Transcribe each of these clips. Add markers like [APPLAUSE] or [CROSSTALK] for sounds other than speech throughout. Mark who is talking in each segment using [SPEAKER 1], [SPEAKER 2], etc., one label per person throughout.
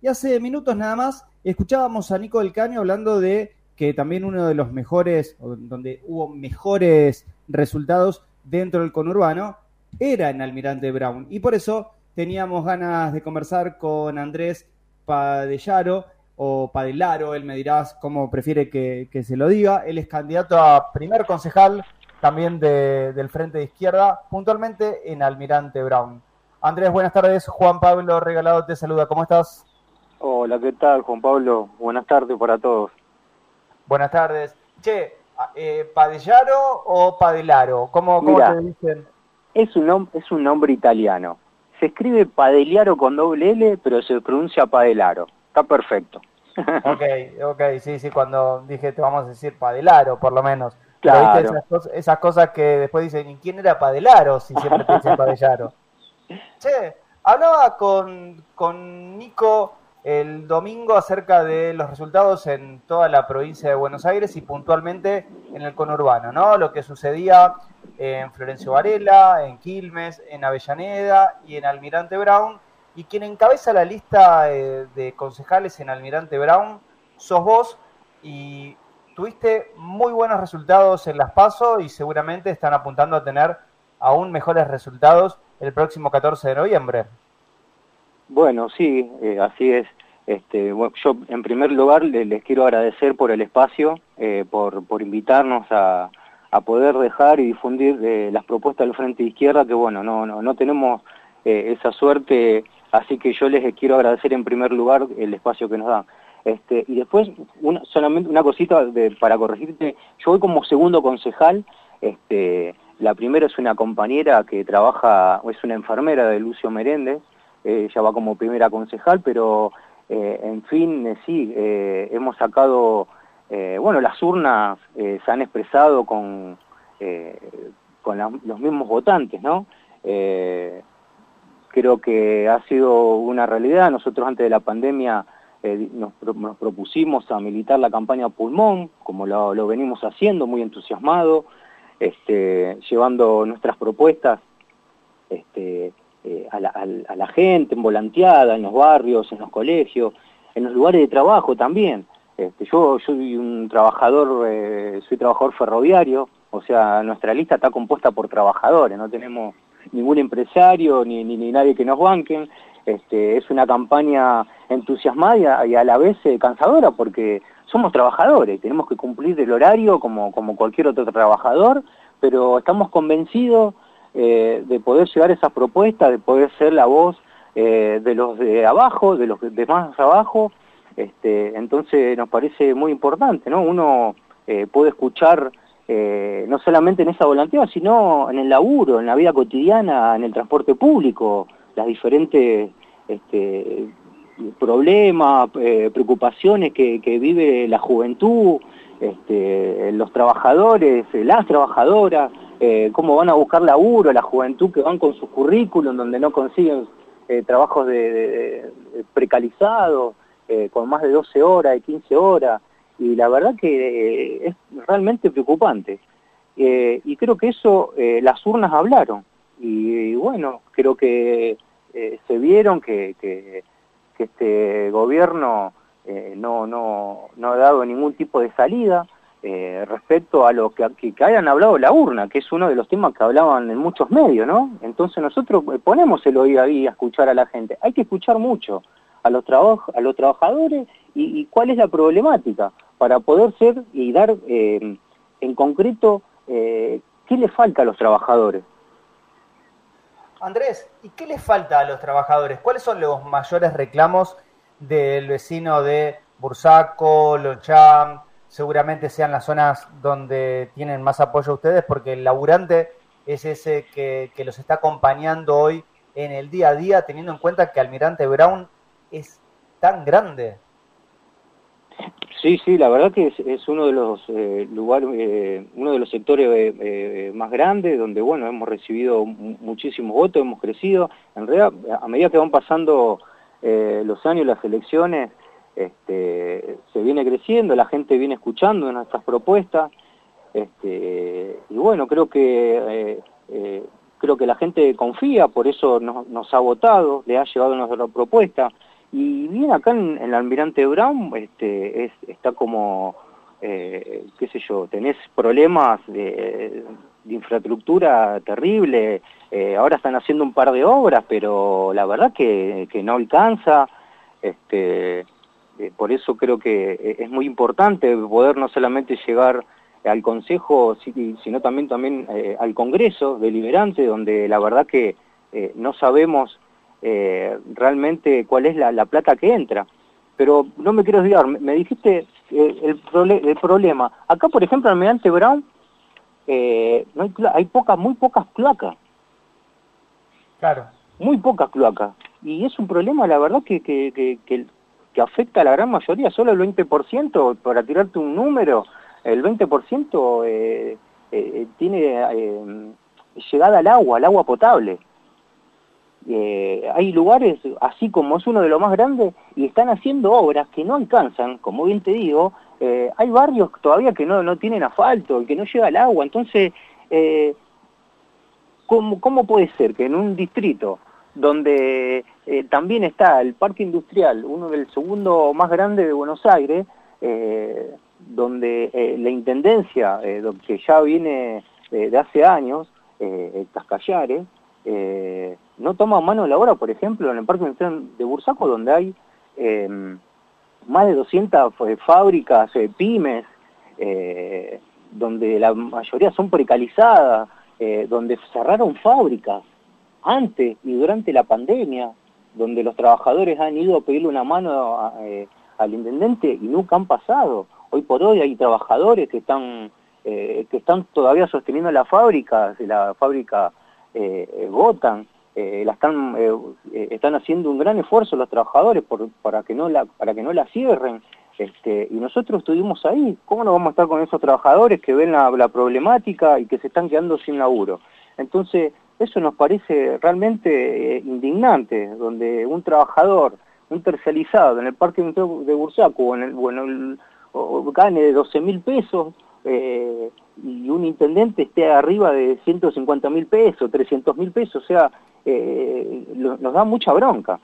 [SPEAKER 1] Y hace minutos nada más escuchábamos a Nico del Caño hablando de que también uno de los mejores, donde hubo mejores resultados dentro del conurbano, era en Almirante Brown. Y por eso teníamos ganas de conversar con Andrés Padellaro o Padelaro, él me dirás cómo prefiere que, se lo diga. Él es candidato a primer concejal también del Frente de Izquierda, puntualmente en Almirante Brown. Andrés, buenas tardes. Juan Pablo Regalado te saluda. ¿Cómo estás?
[SPEAKER 2] Hola, ¿qué tal, Juan Pablo? Buenas tardes para todos.
[SPEAKER 1] Buenas tardes. Che, eh, ¿Padellaro o Padelaro? ¿Cómo, te dicen?
[SPEAKER 2] Es un, es un nombre italiano. Se escribe Padeliaro con doble L, pero se pronuncia Padelaro. Está perfecto. [LAUGHS]
[SPEAKER 1] ok, ok, sí, sí, cuando dije te vamos a decir Padelaro, por lo menos. Claro. Esas, cosas, que después dicen, ¿y quién era Padelaro si siempre te dicen [LAUGHS] Padellaro? Che, hablaba con, con Nico el domingo acerca de los resultados en toda la provincia de Buenos Aires y puntualmente en el conurbano, ¿no? Lo que sucedía en Florencio Varela, en Quilmes, en Avellaneda y en Almirante Brown. Y quien encabeza la lista eh, de concejales en Almirante Brown sos vos y tuviste muy buenos resultados en las PASO y seguramente están apuntando a tener aún mejores resultados el próximo 14 de noviembre.
[SPEAKER 2] Bueno, sí, eh, así es. Este, yo en primer lugar les, quiero agradecer por el espacio, eh, por, por invitarnos a, a, poder dejar y difundir eh, las propuestas del Frente de Izquierda, que bueno, no, no, no tenemos esa suerte, así que yo les quiero agradecer en primer lugar el espacio que nos dan. Este, y después, una, solamente una cosita de, para corregirte, yo voy como segundo concejal, este, la primera es una compañera que trabaja, es una enfermera de Lucio Meréndez, ella va como primera concejal, pero eh, en fin, eh, sí, eh, hemos sacado, bueno, las urnas se han expresado con, con los mismos votantes, ¿no? creo que ha sido una realidad, nosotros antes de la pandemia nos, propusimos a militar la campaña Pulmón, como lo, lo venimos haciendo, muy entusiasmado, este, llevando nuestras propuestas este, eh, a, la, gente en volanteada, en los barrios, en los colegios, en los lugares de trabajo también. Este, yo, soy un trabajador, eh, soy trabajador ferroviario, o sea, nuestra lista está compuesta por trabajadores, no tenemos ningún empresario ni, ni, nadie que nos banquen. Este, es una campaña entusiasmada y a, la vez eh, cansadora porque somos trabajadores, tenemos que cumplir el horario como, como cualquier otro trabajador, pero estamos convencidos eh, de poder llegar a esas propuestas, de poder ser la voz eh, de los de abajo, de los de más abajo, este, entonces nos parece muy importante, ¿no? Uno eh, puede escuchar no solamente en esa volantía, sino en el laburo, en la vida cotidiana, en el transporte público, las diferentes este, problemas, preocupaciones que, que, vive la juventud, este, los trabajadores, las trabajadoras, eh, cómo van a buscar laburo, la juventud que van con su currículum donde no consiguen eh, trabajos de, precarizados, eh, con más de 12 horas, de 15 horas, y la verdad que es realmente preocupante. y creo que eso las urnas hablaron, y, bueno, creo que se vieron que, que, que este gobierno no, no, no ha dado ningún tipo de salida, eh, respecto a lo que, que, hayan hablado la urna, que es uno de los temas que hablaban en muchos medios, ¿no? Entonces nosotros eh, ponemos el oído ahí a escuchar a la gente. Hay que escuchar mucho a los, a los trabajadores y, cuál es la problemática para poder ser y dar eh, en concreto qué le falta a los trabajadores.
[SPEAKER 1] Andrés, ¿y qué le falta a los trabajadores? ¿Cuáles son los mayores reclamos del vecino de Bursaco, Locham, seguramente sean las zonas donde tienen más apoyo ustedes, porque el laburante es ese que, los está acompañando hoy en el día a día, teniendo en cuenta que Almirante Brown es tan grande.
[SPEAKER 2] Sí, sí, la verdad que es, uno de los eh, lugares, eh, uno de los sectores eh, más grandes, donde bueno hemos recibido muchísimos votos, hemos crecido. En realidad, a medida que van pasando los años, las elecciones, este, se viene creciendo, la gente viene escuchando nuestras propuestas, este, y bueno, creo que, eh, eh, creo que la gente confía, por eso nos, ha votado, le ha llevado nuestra propuesta, Y bien, acá en, el Almirante Brown este, es, está como, eh, qué sé yo, tenés problemas de, infraestructura terrible, eh, ahora están haciendo un par de obras, pero la verdad que, que no alcanza, este, eh, por eso creo que es muy importante poder no solamente llegar al Consejo, sino también, también al Congreso deliberante, donde la verdad que no sabemos eh, realmente cuál es la, plata que entra. Pero no me quiero olvidar, me, dijiste eh, el, el, problema. Acá, por ejemplo, en Almirante Brown eh, no hay, hay pocas, muy pocas cloacas.
[SPEAKER 1] Claro.
[SPEAKER 2] Muy pocas cloacas. Y es un problema, la verdad, que, que, que, que, afecta a la gran mayoría. Solo el 20%, para tirarte un número, el 20% eh, eh, tiene llegada al agua, al agua potable. Eh, hay lugares, así como es uno de los más grandes, y están haciendo obras que no alcanzan, como bien te digo, eh, hay barrios todavía que no, tienen asfalto, que no llega el agua, entonces, eh, ¿cómo, ¿cómo puede ser que en un distrito donde también está el parque industrial, uno del segundo más grande de Buenos Aires, donde la intendencia, que ya viene de hace años, Cascallares, eh, no toma mano de la obra, por ejemplo, en el Parque Industrial de Bursaco, donde hay em, más de 200 eh, fábricas, eh, pymes, donde la mayoría son precarizadas, donde cerraron fábricas antes y durante la pandemia, donde los trabajadores han ido a pedirle una mano al intendente y nunca han pasado. Hoy por hoy hay trabajadores que están, que están todavía sosteniendo la fábrica, la fábrica eh, votan, eh, la están, eh, eh, están haciendo un gran esfuerzo los trabajadores por, para, que no la, para que no la cierren. Este, y nosotros estuvimos ahí, ¿cómo no vamos a estar con esos trabajadores que ven la, problemática y que se están quedando sin laburo? Entonces, eso nos parece realmente indignante, donde un trabajador, un tercializado en el parque de Bursaco o en el, bueno, el, gane de 12 mil pesos, eh, y un intendente esté arriba de 150 mil pesos, 300 mil pesos, o sea, eh, nos da mucha bronca.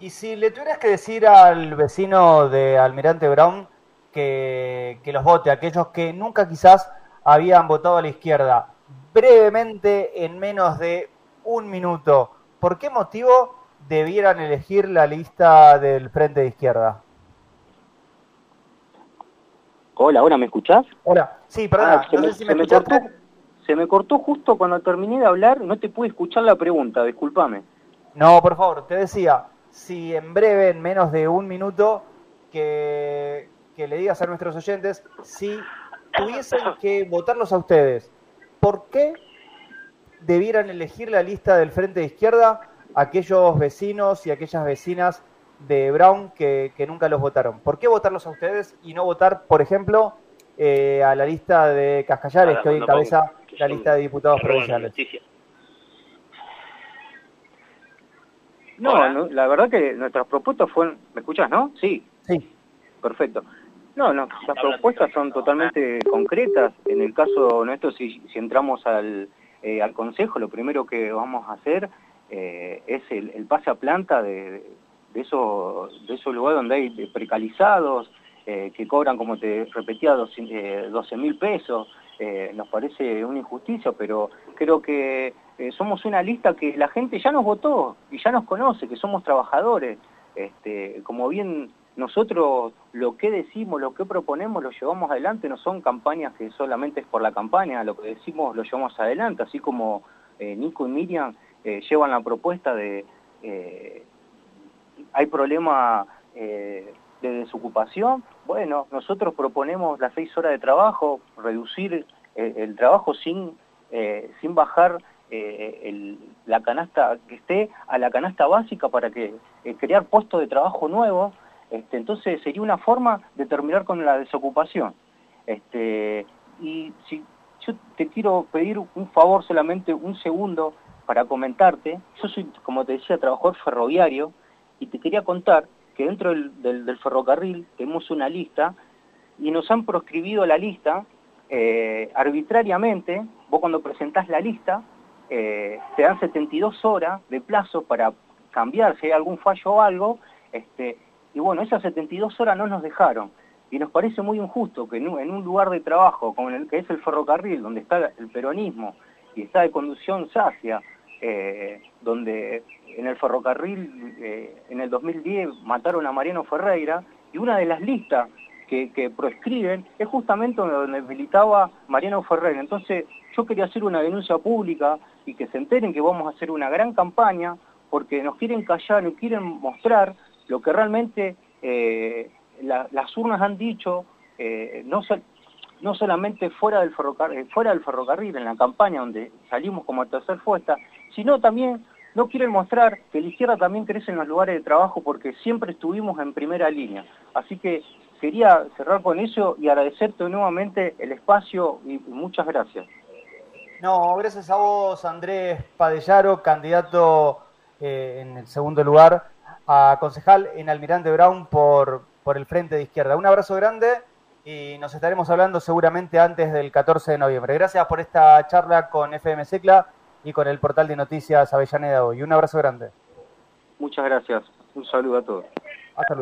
[SPEAKER 1] Y si le tuvieras que decir al vecino de Almirante Brown que, que los vote, aquellos que nunca quizás habían votado a la izquierda, brevemente, en menos de un minuto, ¿por qué motivo debieran elegir la lista del Frente de Izquierda?
[SPEAKER 2] Hola, ¿ahora me escuchás?
[SPEAKER 1] Hola, sí, perdón, ah,
[SPEAKER 2] se, me, se me cortó, se me cortó justo cuando terminé de hablar, no te pude escuchar la pregunta, discúlpame.
[SPEAKER 1] No, por favor, te decía, si en breve, en menos de un minuto, que, que le digas a nuestros oyentes, si tuviesen [LAUGHS] que votarlos a ustedes, ¿por qué debieran elegir la lista del Frente de Izquierda aquellos vecinos y aquellas vecinas de Brown que, nunca los votaron. ¿Por qué votarlos a ustedes y no votar, por ejemplo, eh, a la lista de Cascallares, que hoy encabeza la lista de diputados provinciales?
[SPEAKER 2] No, la verdad que nuestras propuestas fueron... ¿Me escuchas, no? Sí.
[SPEAKER 1] Sí.
[SPEAKER 2] Perfecto. No, no, las propuestas son totalmente concretas. En el caso nuestro, si, si entramos al, eh, al Consejo, lo primero que vamos a hacer eh, es el, el, pase a planta de, de esos, de esos lugares donde hay precalizados, eh, que cobran, como te repetía, 12 eh, mil pesos, eh, nos parece una injusticia, pero creo que somos una lista que la gente ya nos votó y ya nos conoce, que somos trabajadores. Este, como bien nosotros lo que decimos, lo que proponemos, lo llevamos adelante, no son campañas que solamente es por la campaña, lo que decimos lo llevamos adelante, así como Nico y Miriam llevan la propuesta de hay problema de desocupación, bueno, nosotros proponemos las seis horas de trabajo, reducir eh, el, trabajo sin, eh, sin bajar la canasta que esté a la canasta básica para que crear puestos de trabajo nuevos, este, entonces sería una forma de terminar con la desocupación. Este, y si yo te quiero pedir un favor solamente un segundo para comentarte, yo soy, como te decía, trabajador ferroviario, y te quería contar que dentro del, ferrocarril tenemos una lista y nos han proscribido la lista eh, arbitrariamente, vos cuando presentás la lista, eh, te dan 72 horas de plazo para cambiar si hay algún fallo o algo, este, y bueno, esas 72 horas no nos dejaron. Y nos parece muy injusto que en un, lugar de trabajo como el que es el ferrocarril, donde está el peronismo y está de conducción sacia, eh, donde en el ferrocarril eh, en el 2010 mataron a Mariano Ferreira, y una de las listas que, que proscriben es justamente donde militaba Mariano Ferreira. Entonces yo quería hacer una denuncia pública y que se enteren que vamos a hacer una gran campaña porque nos quieren callar, nos quieren mostrar lo que realmente eh, las urnas han dicho, no, no solamente fuera del, ferrocarril, fuera del ferrocarril, en la campaña donde salimos como tercer fuerza, sino también no quieren mostrar que la izquierda también crece en los lugares de trabajo porque siempre estuvimos en primera línea. Así que quería cerrar con eso y agradecerte nuevamente el espacio y muchas gracias.
[SPEAKER 1] No, gracias a vos, Andrés Padellaro, candidato eh, en el segundo lugar a concejal en Almirante Brown por, por el Frente de Izquierda. Un abrazo grande y nos estaremos hablando seguramente antes del 14 de noviembre. Gracias por esta charla con FM Secla y con el portal de noticias Avellaneda hoy. Un abrazo grande.
[SPEAKER 2] Muchas gracias. Un saludo a todos.
[SPEAKER 1] Hasta luego.